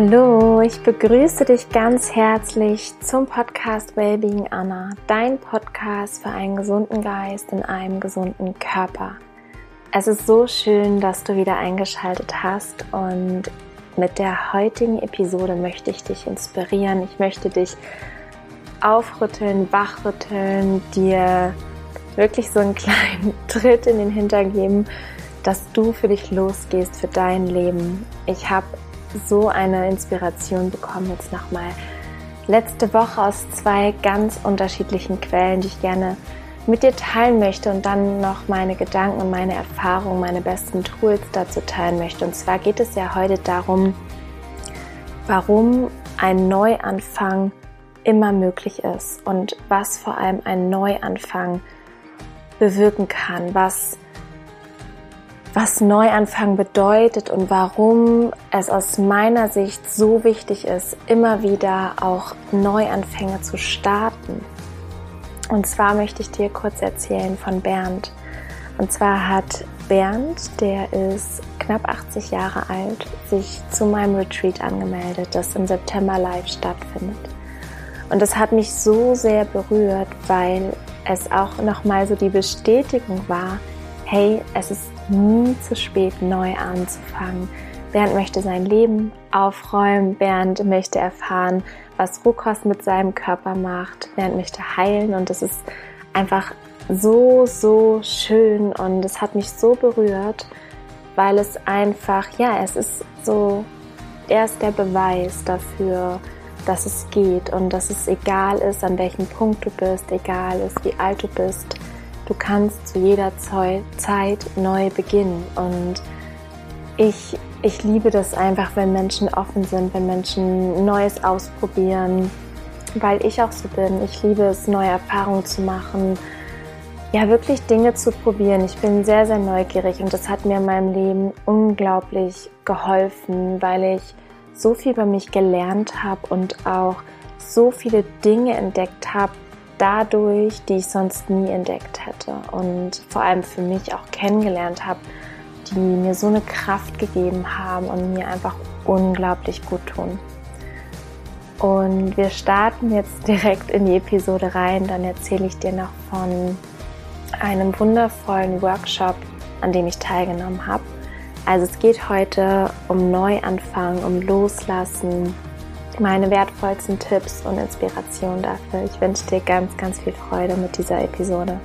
Hallo, ich begrüße dich ganz herzlich zum Podcast Wellbeing Anna, dein Podcast für einen gesunden Geist in einem gesunden Körper. Es ist so schön, dass du wieder eingeschaltet hast und mit der heutigen Episode möchte ich dich inspirieren. Ich möchte dich aufrütteln, wachrütteln, dir wirklich so einen kleinen Tritt in den Hintern geben, dass du für dich losgehst, für dein Leben. Ich habe so eine Inspiration bekommen jetzt nochmal letzte Woche aus zwei ganz unterschiedlichen Quellen, die ich gerne mit dir teilen möchte und dann noch meine Gedanken meine Erfahrungen, meine besten Tools dazu teilen möchte. Und zwar geht es ja heute darum, warum ein Neuanfang immer möglich ist und was vor allem ein Neuanfang bewirken kann, was was Neuanfang bedeutet und warum es aus meiner Sicht so wichtig ist, immer wieder auch Neuanfänge zu starten. Und zwar möchte ich dir kurz erzählen von Bernd. Und zwar hat Bernd, der ist knapp 80 Jahre alt, sich zu meinem Retreat angemeldet, das im September live stattfindet. Und das hat mich so sehr berührt, weil es auch nochmal so die Bestätigung war, hey, es ist nie zu spät, neu anzufangen. Bernd möchte sein Leben aufräumen. Bernd möchte erfahren, was Rohkost mit seinem Körper macht. Bernd möchte heilen und das ist einfach so, so schön und es hat mich so berührt, weil es einfach, ja, es ist so, er ist der Beweis dafür, dass es geht und dass es egal ist, an welchem Punkt du bist, egal ist, wie alt du bist Du kannst zu jeder Zeit neu beginnen. Und ich, ich liebe das einfach, wenn Menschen offen sind, wenn Menschen Neues ausprobieren, weil ich auch so bin. Ich liebe es, neue Erfahrungen zu machen. Ja, wirklich Dinge zu probieren. Ich bin sehr, sehr neugierig und das hat mir in meinem Leben unglaublich geholfen, weil ich so viel über mich gelernt habe und auch so viele Dinge entdeckt habe, dadurch, die ich sonst nie entdeckt hätte und vor allem für mich auch kennengelernt habe, die mir so eine Kraft gegeben haben und mir einfach unglaublich gut tun. Und wir starten jetzt direkt in die Episode rein, dann erzähle ich dir noch von einem wundervollen Workshop, an dem ich teilgenommen habe. Also es geht heute um Neuanfang, um Loslassen, meine wertvollsten Tipps und Inspirationen dafür. Ich wünsche dir ganz, ganz viel Freude mit dieser Episode.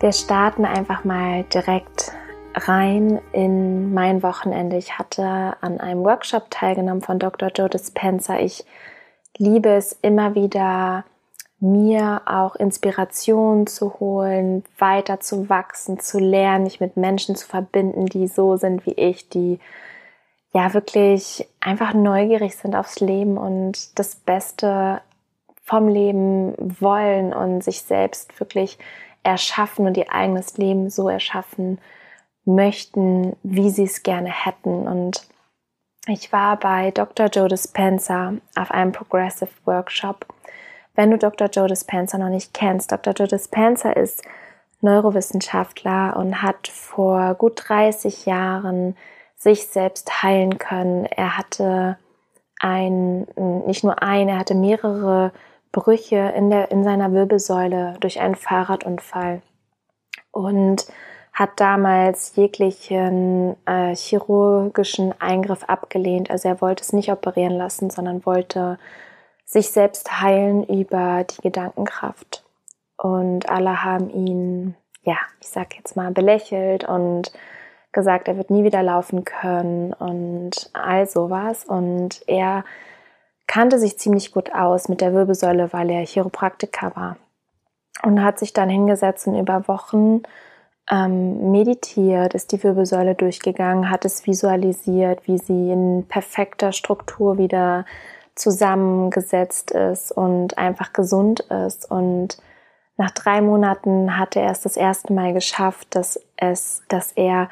Wir starten einfach mal direkt rein in mein Wochenende. Ich hatte an einem Workshop teilgenommen von Dr. Joe Dispenza. Ich liebe es immer wieder, mir auch Inspiration zu holen, weiter zu wachsen, zu lernen, mich mit Menschen zu verbinden, die so sind wie ich, die ja wirklich einfach neugierig sind aufs Leben und das Beste vom Leben wollen und sich selbst wirklich erschaffen und ihr eigenes Leben so erschaffen möchten, wie sie es gerne hätten. Und ich war bei Dr. Joe Dispenza auf einem Progressive Workshop wenn du Dr. Joe Dispenza noch nicht kennst, Dr. Joe Dispenza ist Neurowissenschaftler und hat vor gut 30 Jahren sich selbst heilen können. Er hatte ein, nicht nur ein, er hatte mehrere Brüche in, der, in seiner Wirbelsäule durch einen Fahrradunfall und hat damals jeglichen äh, chirurgischen Eingriff abgelehnt. Also er wollte es nicht operieren lassen, sondern wollte sich selbst heilen über die Gedankenkraft. Und alle haben ihn, ja, ich sag jetzt mal, belächelt und gesagt, er wird nie wieder laufen können und all sowas. Und er kannte sich ziemlich gut aus mit der Wirbelsäule, weil er Chiropraktiker war. Und hat sich dann hingesetzt und über Wochen ähm, meditiert, ist die Wirbelsäule durchgegangen, hat es visualisiert, wie sie in perfekter Struktur wieder zusammengesetzt ist und einfach gesund ist. Und nach drei Monaten hatte er es das erste Mal geschafft, dass es, dass er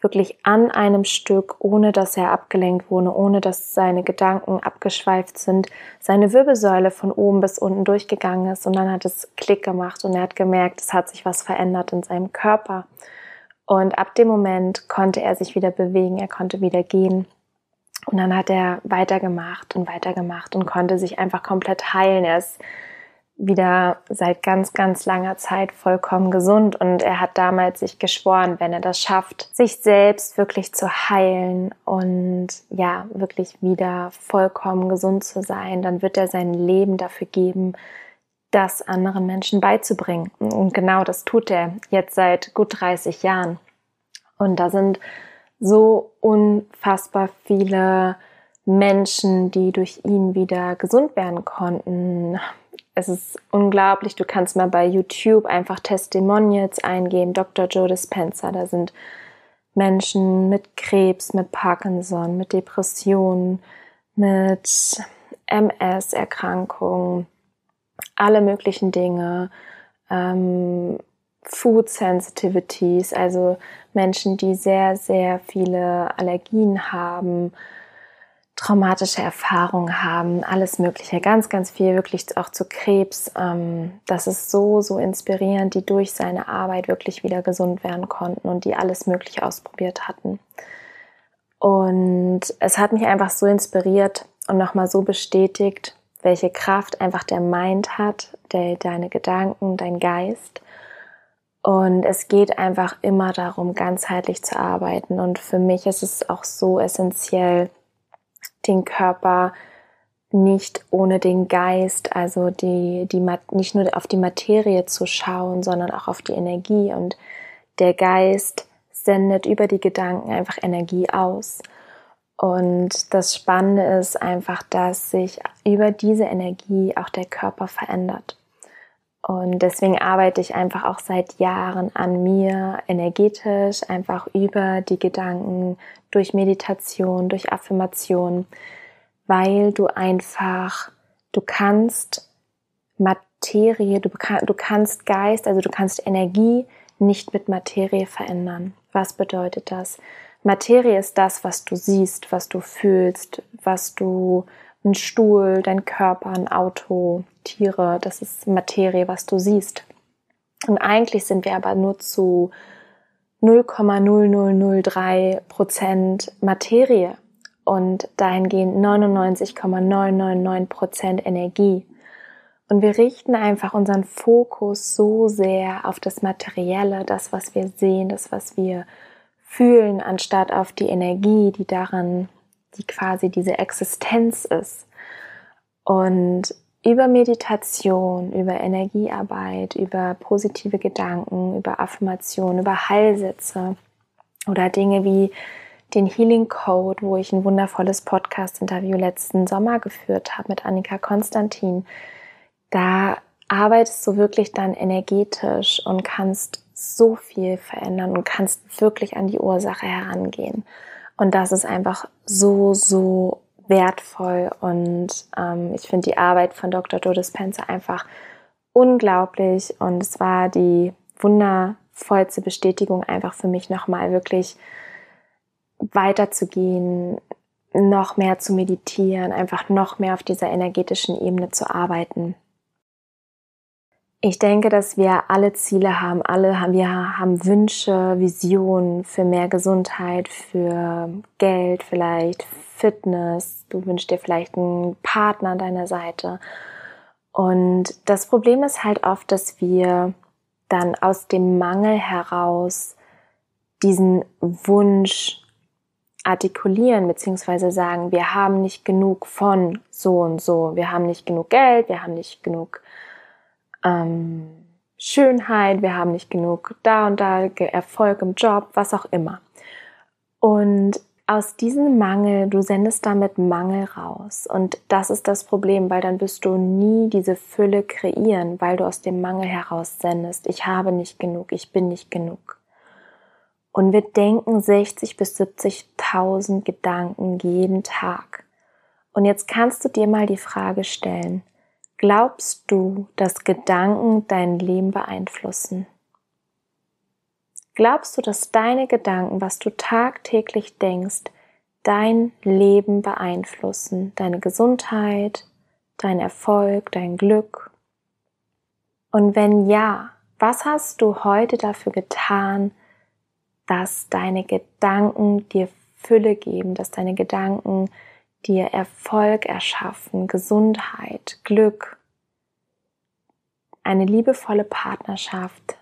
wirklich an einem Stück, ohne dass er abgelenkt wurde, ohne dass seine Gedanken abgeschweift sind, seine Wirbelsäule von oben bis unten durchgegangen ist und dann hat es Klick gemacht und er hat gemerkt, es hat sich was verändert in seinem Körper. Und ab dem Moment konnte er sich wieder bewegen, er konnte wieder gehen. Und dann hat er weitergemacht und weitergemacht und konnte sich einfach komplett heilen. Er ist wieder seit ganz, ganz langer Zeit vollkommen gesund und er hat damals sich geschworen, wenn er das schafft, sich selbst wirklich zu heilen und ja, wirklich wieder vollkommen gesund zu sein, dann wird er sein Leben dafür geben, das anderen Menschen beizubringen. Und genau das tut er jetzt seit gut 30 Jahren. Und da sind so unfassbar viele Menschen, die durch ihn wieder gesund werden konnten es ist unglaublich. Du kannst mal bei YouTube einfach Testimonials eingeben, Dr. Joe Dispenza. Da sind Menschen mit Krebs, mit Parkinson, mit Depressionen, mit MS-Erkrankungen, alle möglichen Dinge, ähm, Food Sensitivities, also Menschen, die sehr, sehr viele Allergien haben, traumatische Erfahrungen haben, alles Mögliche, ganz, ganz viel, wirklich auch zu Krebs. Ähm, das ist so, so inspirierend, die durch seine Arbeit wirklich wieder gesund werden konnten und die alles Mögliche ausprobiert hatten. Und es hat mich einfach so inspiriert und nochmal so bestätigt, welche Kraft einfach der Mind hat, der, deine Gedanken, dein Geist. Und es geht einfach immer darum, ganzheitlich zu arbeiten. Und für mich ist es auch so essentiell, den Körper nicht ohne den Geist, also die, die, nicht nur auf die Materie zu schauen, sondern auch auf die Energie. Und der Geist sendet über die Gedanken einfach Energie aus. Und das Spannende ist einfach, dass sich über diese Energie auch der Körper verändert. Und deswegen arbeite ich einfach auch seit Jahren an mir energetisch, einfach über die Gedanken, durch Meditation, durch Affirmation, weil du einfach, du kannst Materie, du, du kannst Geist, also du kannst Energie nicht mit Materie verändern. Was bedeutet das? Materie ist das, was du siehst, was du fühlst, was du ein Stuhl, dein Körper, ein Auto, Tiere, das ist Materie, was du siehst. Und eigentlich sind wir aber nur zu 0,0003 Prozent Materie und dahingehend 99,999 Prozent Energie. Und wir richten einfach unseren Fokus so sehr auf das Materielle, das, was wir sehen, das, was wir fühlen, anstatt auf die Energie, die daran die quasi diese Existenz ist. Und über Meditation, über Energiearbeit, über positive Gedanken, über Affirmation, über Heilsätze oder Dinge wie den Healing Code, wo ich ein wundervolles Podcast-Interview letzten Sommer geführt habe mit Annika Konstantin. Da arbeitest du wirklich dann energetisch und kannst so viel verändern und kannst wirklich an die Ursache herangehen. Und das ist einfach so, so wertvoll. Und ähm, ich finde die Arbeit von Dr. Joe Dispenza einfach unglaublich. Und es war die wundervollste Bestätigung einfach für mich nochmal wirklich weiterzugehen, noch mehr zu meditieren, einfach noch mehr auf dieser energetischen Ebene zu arbeiten. Ich denke, dass wir alle Ziele haben, alle haben, wir haben Wünsche, Visionen für mehr Gesundheit, für Geld vielleicht, Fitness. Du wünschst dir vielleicht einen Partner an deiner Seite. Und das Problem ist halt oft, dass wir dann aus dem Mangel heraus diesen Wunsch artikulieren, beziehungsweise sagen, wir haben nicht genug von so und so, wir haben nicht genug Geld, wir haben nicht genug ähm, Schönheit, wir haben nicht genug da und da Erfolg im Job, was auch immer. Und aus diesem Mangel, du sendest damit Mangel raus. Und das ist das Problem, weil dann wirst du nie diese Fülle kreieren, weil du aus dem Mangel heraus sendest. Ich habe nicht genug, ich bin nicht genug. Und wir denken 60 bis 70.000 Gedanken jeden Tag. Und jetzt kannst du dir mal die Frage stellen, Glaubst du, dass Gedanken dein Leben beeinflussen? Glaubst du, dass deine Gedanken, was du tagtäglich denkst, dein Leben beeinflussen, deine Gesundheit, dein Erfolg, dein Glück? Und wenn ja, was hast du heute dafür getan, dass deine Gedanken dir Fülle geben, dass deine Gedanken dir Erfolg erschaffen, Gesundheit, Glück, eine liebevolle Partnerschaft,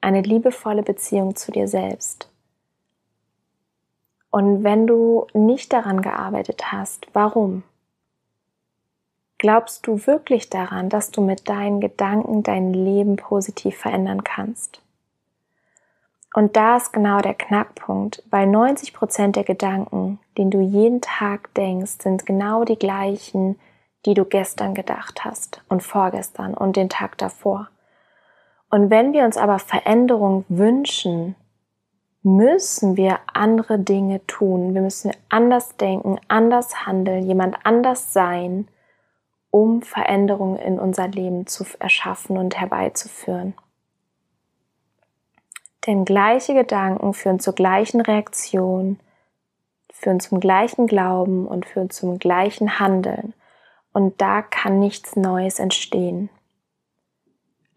eine liebevolle Beziehung zu dir selbst. Und wenn du nicht daran gearbeitet hast, warum? Glaubst du wirklich daran, dass du mit deinen Gedanken dein Leben positiv verändern kannst? Und da ist genau der Knackpunkt, weil 90 Prozent der Gedanken, den du jeden Tag denkst, sind genau die gleichen, die du gestern gedacht hast und vorgestern und den Tag davor. Und wenn wir uns aber Veränderung wünschen, müssen wir andere Dinge tun. Wir müssen anders denken, anders handeln, jemand anders sein, um Veränderungen in unser Leben zu erschaffen und herbeizuführen. Denn gleiche Gedanken führen zur gleichen Reaktion, führen zum gleichen Glauben und führen zum gleichen Handeln. Und da kann nichts Neues entstehen.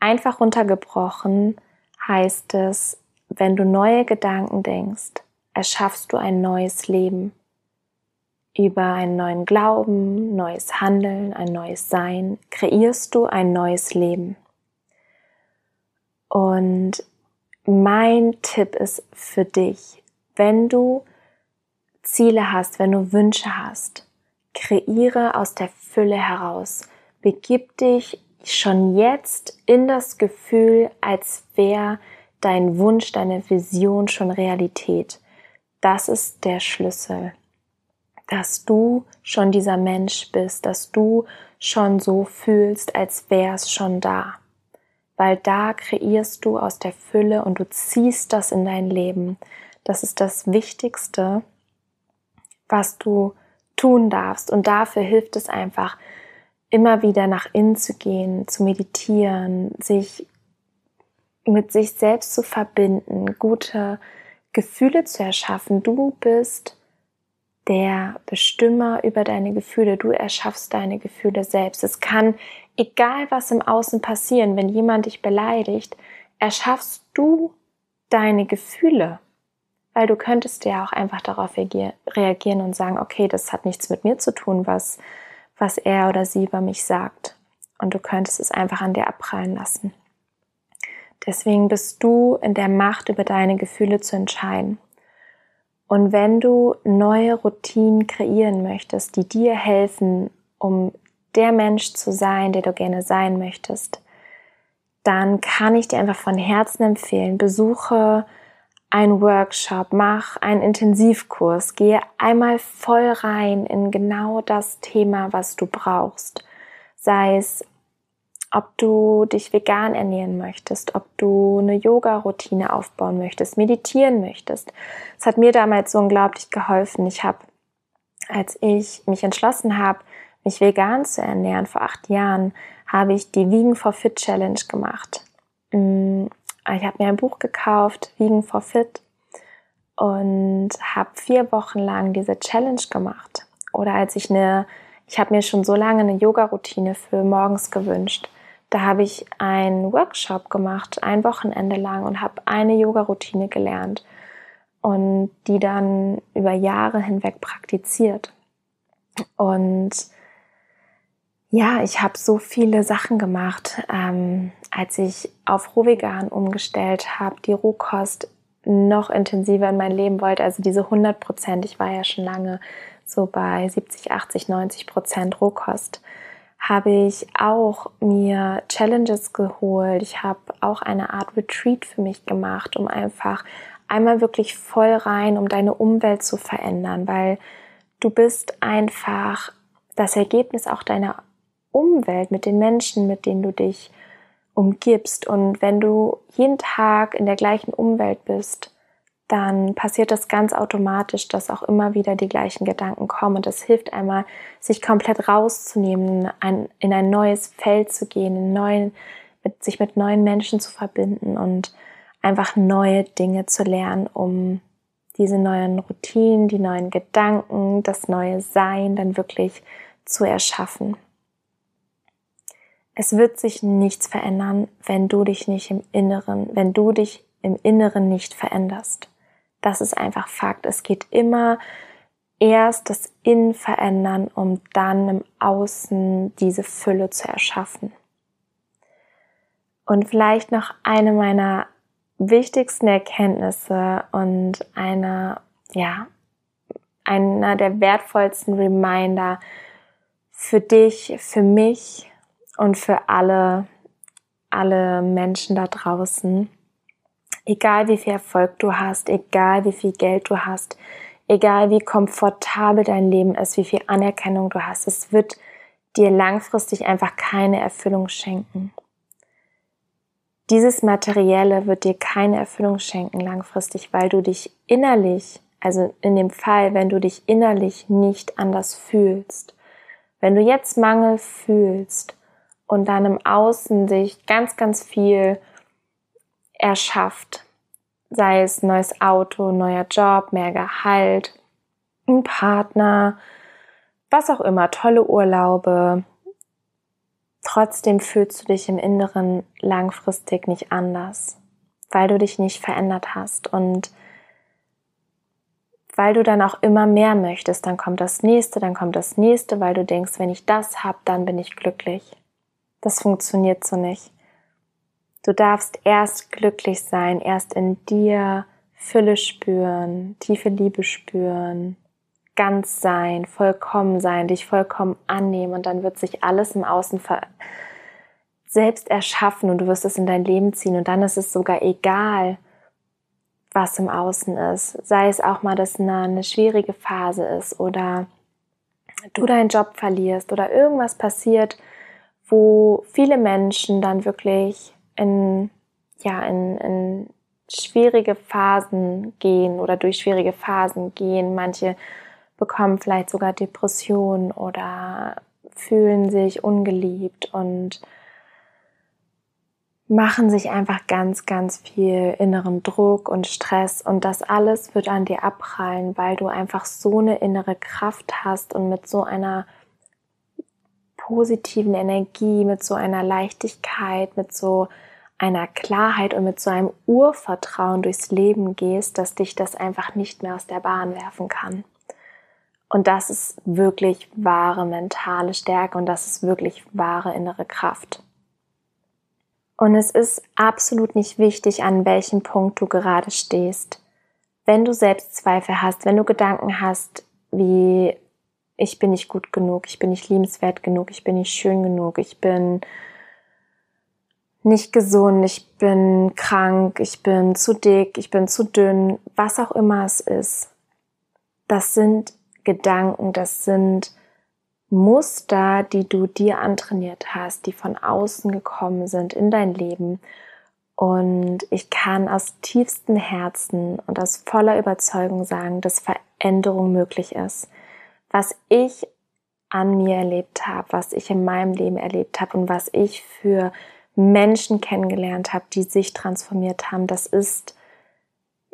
Einfach runtergebrochen heißt es, wenn du neue Gedanken denkst, erschaffst du ein neues Leben. Über einen neuen Glauben, neues Handeln, ein neues Sein kreierst du ein neues Leben. Und mein Tipp ist für dich, wenn du Ziele hast, wenn du Wünsche hast, kreiere aus der Fülle heraus. Begib dich schon jetzt in das Gefühl, als wäre dein Wunsch, deine Vision schon Realität. Das ist der Schlüssel, dass du schon dieser Mensch bist, dass du schon so fühlst, als wäre es schon da weil da kreierst du aus der Fülle und du ziehst das in dein Leben. Das ist das Wichtigste, was du tun darfst. Und dafür hilft es einfach, immer wieder nach innen zu gehen, zu meditieren, sich mit sich selbst zu verbinden, gute Gefühle zu erschaffen. Du bist der Bestimmer über deine Gefühle. Du erschaffst deine Gefühle selbst. Es kann, egal was im Außen passieren, wenn jemand dich beleidigt, erschaffst du deine Gefühle. Weil du könntest ja auch einfach darauf reagieren und sagen, okay, das hat nichts mit mir zu tun, was, was er oder sie über mich sagt. Und du könntest es einfach an dir abprallen lassen. Deswegen bist du in der Macht, über deine Gefühle zu entscheiden. Und wenn du neue Routinen kreieren möchtest, die dir helfen, um der Mensch zu sein, der du gerne sein möchtest, dann kann ich dir einfach von Herzen empfehlen, besuche einen Workshop, mach einen Intensivkurs, gehe einmal voll rein in genau das Thema, was du brauchst. Sei es ob du dich vegan ernähren möchtest, ob du eine Yoga-Routine aufbauen möchtest, meditieren möchtest. Es hat mir damals so unglaublich geholfen. Ich habe, als ich mich entschlossen habe, mich vegan zu ernähren vor acht Jahren, habe ich die Vegan for Fit Challenge gemacht. Mm, ich habe mir ein Buch gekauft, Vegan for Fit, und habe vier Wochen lang diese Challenge gemacht. Oder als ich eine, ich habe mir schon so lange eine Yoga-Routine für morgens gewünscht da habe ich einen Workshop gemacht, ein Wochenende lang und habe eine Yoga-Routine gelernt und die dann über Jahre hinweg praktiziert. Und ja, ich habe so viele Sachen gemacht, ähm, als ich auf Rohvegan umgestellt habe, die Rohkost noch intensiver in mein Leben wollte, also diese 100 Prozent, ich war ja schon lange so bei 70, 80, 90 Prozent Rohkost habe ich auch mir Challenges geholt. Ich habe auch eine Art Retreat für mich gemacht, um einfach einmal wirklich voll rein, um deine Umwelt zu verändern, weil du bist einfach das Ergebnis auch deiner Umwelt mit den Menschen, mit denen du dich umgibst. Und wenn du jeden Tag in der gleichen Umwelt bist, dann passiert das ganz automatisch, dass auch immer wieder die gleichen Gedanken kommen. Und das hilft einmal, sich komplett rauszunehmen, ein, in ein neues Feld zu gehen, neuen, mit, sich mit neuen Menschen zu verbinden und einfach neue Dinge zu lernen, um diese neuen Routinen, die neuen Gedanken, das neue Sein dann wirklich zu erschaffen. Es wird sich nichts verändern, wenn du dich nicht im Inneren, wenn du dich im Inneren nicht veränderst. Das ist einfach Fakt. Es geht immer erst das Innen verändern, um dann im Außen diese Fülle zu erschaffen. Und vielleicht noch eine meiner wichtigsten Erkenntnisse und einer, ja, einer der wertvollsten Reminder für dich, für mich und für alle, alle Menschen da draußen. Egal wie viel Erfolg du hast, egal wie viel Geld du hast, egal wie komfortabel dein Leben ist, wie viel Anerkennung du hast, es wird dir langfristig einfach keine Erfüllung schenken. Dieses Materielle wird dir keine Erfüllung schenken langfristig, weil du dich innerlich, also in dem Fall, wenn du dich innerlich nicht anders fühlst, wenn du jetzt Mangel fühlst und dann im Außen sich ganz, ganz viel erschafft, sei es neues Auto, neuer Job, mehr Gehalt, ein Partner, was auch immer, tolle Urlaube, Trotzdem fühlst du dich im Inneren langfristig nicht anders, weil du dich nicht verändert hast und weil du dann auch immer mehr möchtest, dann kommt das nächste, dann kommt das nächste, weil du denkst, wenn ich das habe, dann bin ich glücklich. Das funktioniert so nicht. Du darfst erst glücklich sein, erst in dir Fülle spüren, tiefe Liebe spüren, ganz sein, vollkommen sein, dich vollkommen annehmen und dann wird sich alles im Außen selbst erschaffen und du wirst es in dein Leben ziehen und dann ist es sogar egal, was im Außen ist. Sei es auch mal, dass eine, eine schwierige Phase ist oder du deinen Job verlierst oder irgendwas passiert, wo viele Menschen dann wirklich in, ja, in, in schwierige Phasen gehen oder durch schwierige Phasen gehen. Manche bekommen vielleicht sogar Depressionen oder fühlen sich ungeliebt und machen sich einfach ganz, ganz viel inneren Druck und Stress und das alles wird an dir abprallen, weil du einfach so eine innere Kraft hast und mit so einer positiven Energie, mit so einer Leichtigkeit, mit so einer Klarheit und mit so einem Urvertrauen durchs Leben gehst, dass dich das einfach nicht mehr aus der Bahn werfen kann. Und das ist wirklich wahre mentale Stärke und das ist wirklich wahre innere Kraft. Und es ist absolut nicht wichtig, an welchem Punkt du gerade stehst. Wenn du Selbstzweifel hast, wenn du Gedanken hast, wie ich bin nicht gut genug, ich bin nicht liebenswert genug, ich bin nicht schön genug, ich bin nicht gesund, ich bin krank, ich bin zu dick, ich bin zu dünn, was auch immer es ist. Das sind Gedanken, das sind Muster, die du dir antrainiert hast, die von außen gekommen sind in dein Leben. Und ich kann aus tiefstem Herzen und aus voller Überzeugung sagen, dass Veränderung möglich ist. Was ich an mir erlebt habe, was ich in meinem Leben erlebt habe und was ich für Menschen kennengelernt habe, die sich transformiert haben, das ist,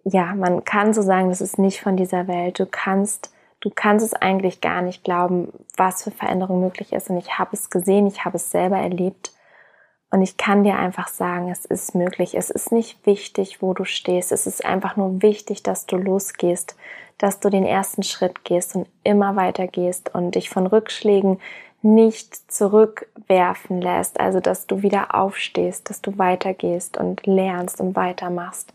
ja, man kann so sagen, das ist nicht von dieser Welt. Du kannst du kannst es eigentlich gar nicht glauben, was für Veränderung möglich ist. Und ich habe es gesehen, ich habe es selber erlebt. Und ich kann dir einfach sagen, es ist möglich. Es ist nicht wichtig, wo du stehst. Es ist einfach nur wichtig, dass du losgehst, dass du den ersten Schritt gehst und immer weiter gehst und dich von Rückschlägen nicht zurückwerfen lässt. Also, dass du wieder aufstehst, dass du weitergehst und lernst und weitermachst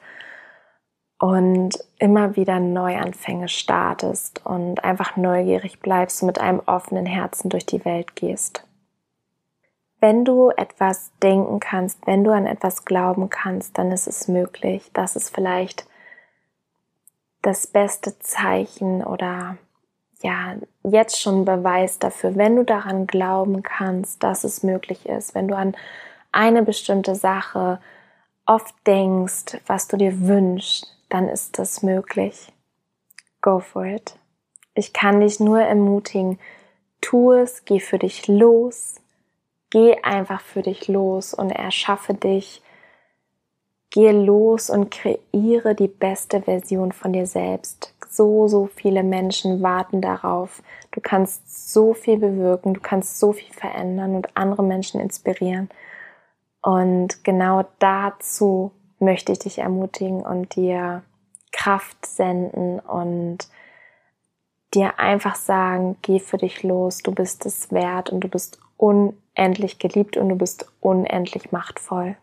und immer wieder Neuanfänge startest und einfach neugierig bleibst und mit einem offenen Herzen durch die Welt gehst. Wenn du etwas denken kannst, wenn du an etwas glauben kannst, dann ist es möglich. Das ist vielleicht das beste Zeichen oder ja, jetzt schon Beweis dafür, wenn du daran glauben kannst, dass es möglich ist, wenn du an eine bestimmte Sache oft denkst, was du dir wünschst, dann ist das möglich. Go for it. Ich kann dich nur ermutigen, tu es, geh für dich los, geh einfach für dich los und erschaffe dich Gehe los und kreiere die beste Version von dir selbst. So, so viele Menschen warten darauf. Du kannst so viel bewirken, du kannst so viel verändern und andere Menschen inspirieren. Und genau dazu möchte ich dich ermutigen und dir Kraft senden und dir einfach sagen, geh für dich los, du bist es wert und du bist unendlich geliebt und du bist unendlich machtvoll.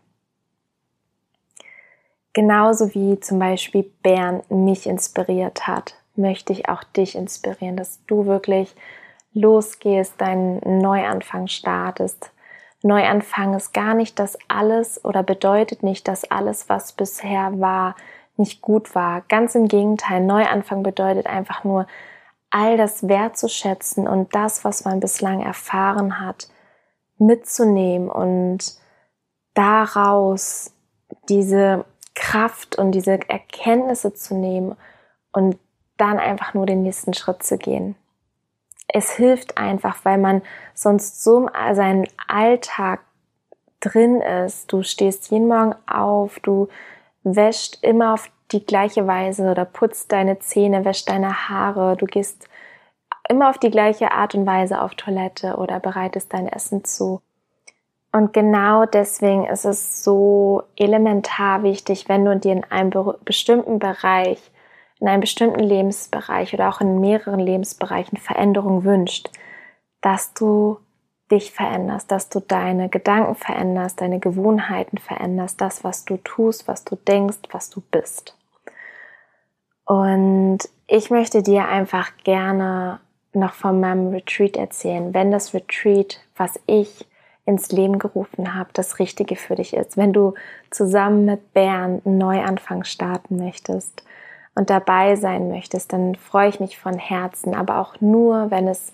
Genauso wie zum Beispiel Bernd mich inspiriert hat, möchte ich auch dich inspirieren, dass du wirklich losgehst, deinen Neuanfang startest. Neuanfang ist gar nicht das alles oder bedeutet nicht, dass alles, was bisher war, nicht gut war. Ganz im Gegenteil, Neuanfang bedeutet einfach nur, all das wertzuschätzen und das, was man bislang erfahren hat, mitzunehmen und daraus diese Kraft und diese Erkenntnisse zu nehmen und dann einfach nur den nächsten Schritt zu gehen. Es hilft einfach, weil man sonst so seinen Alltag drin ist. Du stehst jeden Morgen auf, du wäscht immer auf die gleiche Weise oder putzt deine Zähne, wäscht deine Haare, du gehst immer auf die gleiche Art und Weise auf Toilette oder bereitest dein Essen zu. Und genau deswegen ist es so elementar wichtig, wenn du dir in einem bestimmten Bereich, in einem bestimmten Lebensbereich oder auch in mehreren Lebensbereichen Veränderung wünscht, dass du dich veränderst, dass du deine Gedanken veränderst, deine Gewohnheiten veränderst, das, was du tust, was du denkst, was du bist. Und ich möchte dir einfach gerne noch von meinem Retreat erzählen, wenn das Retreat, was ich ins Leben gerufen habe, das Richtige für dich ist. Wenn du zusammen mit Bernd einen Neuanfang starten möchtest und dabei sein möchtest, dann freue ich mich von Herzen, aber auch nur, wenn es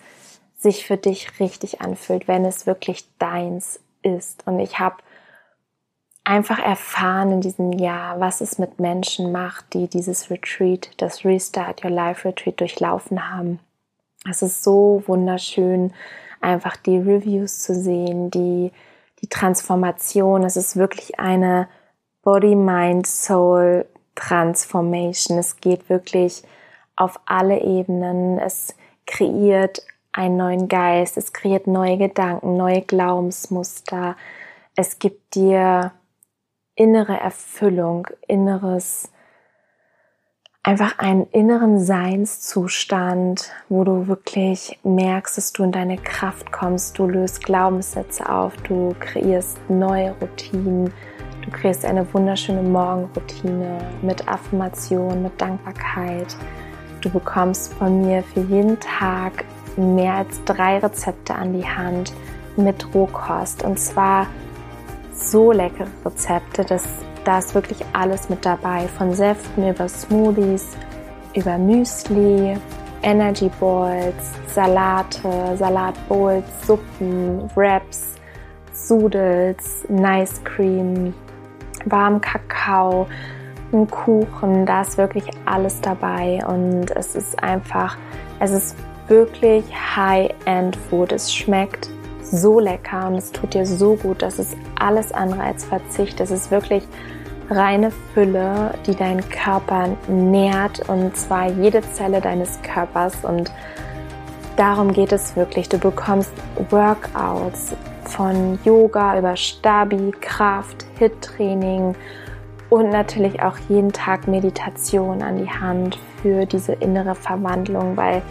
sich für dich richtig anfühlt, wenn es wirklich deins ist. Und ich habe einfach erfahren in diesem Jahr, was es mit Menschen macht, die dieses Retreat, das Restart Your Life Retreat durchlaufen haben. Es ist so wunderschön, einfach die Reviews zu sehen, die, die Transformation. Es ist wirklich eine Body, Mind, Soul Transformation. Es geht wirklich auf alle Ebenen. Es kreiert einen neuen Geist. Es kreiert neue Gedanken, neue Glaubensmuster. Es gibt dir innere Erfüllung, inneres einfach einen inneren Seinszustand, wo du wirklich merkst, dass du in deine Kraft kommst, du löst Glaubenssätze auf, du kreierst neue Routinen, du kreierst eine wunderschöne Morgenroutine mit Affirmation, mit Dankbarkeit. Du bekommst von mir für jeden Tag mehr als drei Rezepte an die Hand mit Rohkost und zwar so leckere Rezepte, dass da ist wirklich alles mit dabei, von Säften über Smoothies, über Müsli, Energy Balls, Salate, Salatbowls, Suppen, Wraps, Sudels, Nice Cream, warm Kakao, ein Kuchen, da ist wirklich alles dabei und es ist einfach, es ist wirklich High-End Food. Es schmeckt so lecker und es tut dir so gut, dass es alles andere als Verzicht. Es ist wirklich reine Fülle, die deinen Körper nährt und zwar jede Zelle deines Körpers und darum geht es wirklich. Du bekommst Workouts von Yoga über Stabi, Kraft, Hit-Training und natürlich auch jeden Tag Meditation an die Hand für diese innere Verwandlung, weil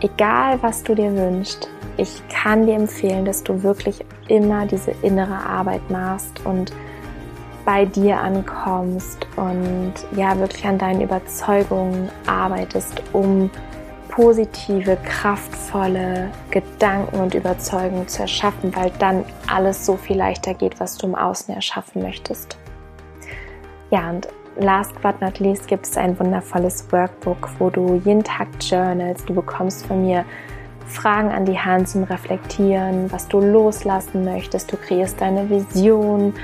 egal was du dir wünschst, ich kann dir empfehlen, dass du wirklich immer diese innere Arbeit machst und bei dir ankommst und ja wirklich an deinen Überzeugungen arbeitest, um positive, kraftvolle Gedanken und Überzeugungen zu erschaffen, weil dann alles so viel leichter geht, was du im Außen erschaffen möchtest. Ja, und last but not least gibt es ein wundervolles Workbook, wo du jeden Tag journalst. Du bekommst von mir Fragen an die Hand zum Reflektieren, was du loslassen möchtest. Du kreierst deine Vision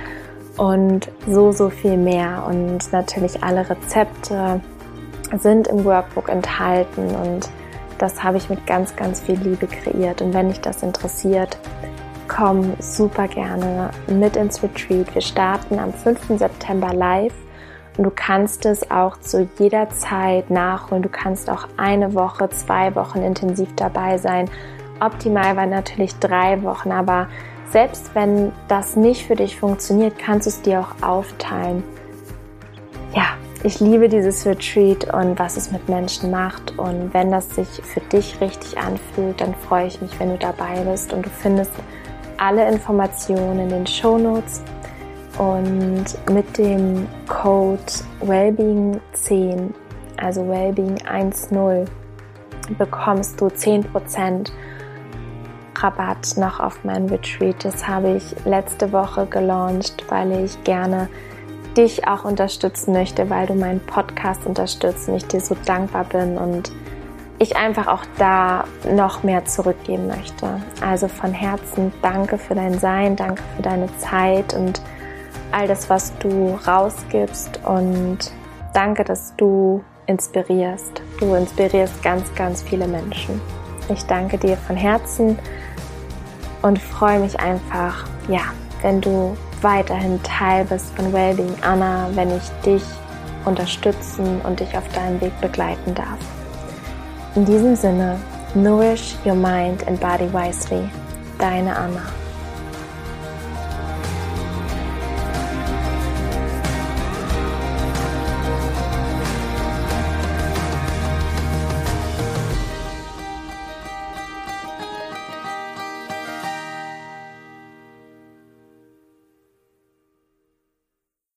und so, so viel mehr. Und natürlich alle Rezepte sind im Workbook enthalten und das habe ich mit ganz, ganz viel Liebe kreiert. Und wenn dich das interessiert, komm super gerne mit ins Retreat. Wir starten am 5. September live und du kannst es auch zu jeder Zeit nachholen. Du kannst auch eine Woche, zwei Wochen intensiv dabei sein. Optimal war natürlich drei Wochen, aber selbst wenn das nicht für dich funktioniert, kannst du es dir auch aufteilen. Ja, ich liebe dieses Retreat und was es mit Menschen macht. Und wenn das sich für dich richtig anfühlt, dann freue ich mich, wenn du dabei bist. Und du findest alle Informationen in den Show Notes. Und mit dem Code Wellbeing10, also Wellbeing10, bekommst du 10% Rabatt noch auf mein Retreat. Das habe ich letzte Woche gelauncht, weil ich gerne dich auch unterstützen möchte, weil du meinen Podcast unterstützt und ich dir so dankbar bin und ich einfach auch da noch mehr zurückgeben möchte. Also von Herzen danke für dein Sein, danke für deine Zeit und all das, was du rausgibst und danke, dass du inspirierst. Du inspirierst ganz, ganz viele Menschen. Ich danke dir von Herzen und freue mich einfach, ja, wenn du weiterhin Teil bist von Wellbeing Anna, wenn ich dich unterstützen und dich auf deinem Weg begleiten darf. In diesem Sinne, nourish your mind and body wisely. Deine Anna.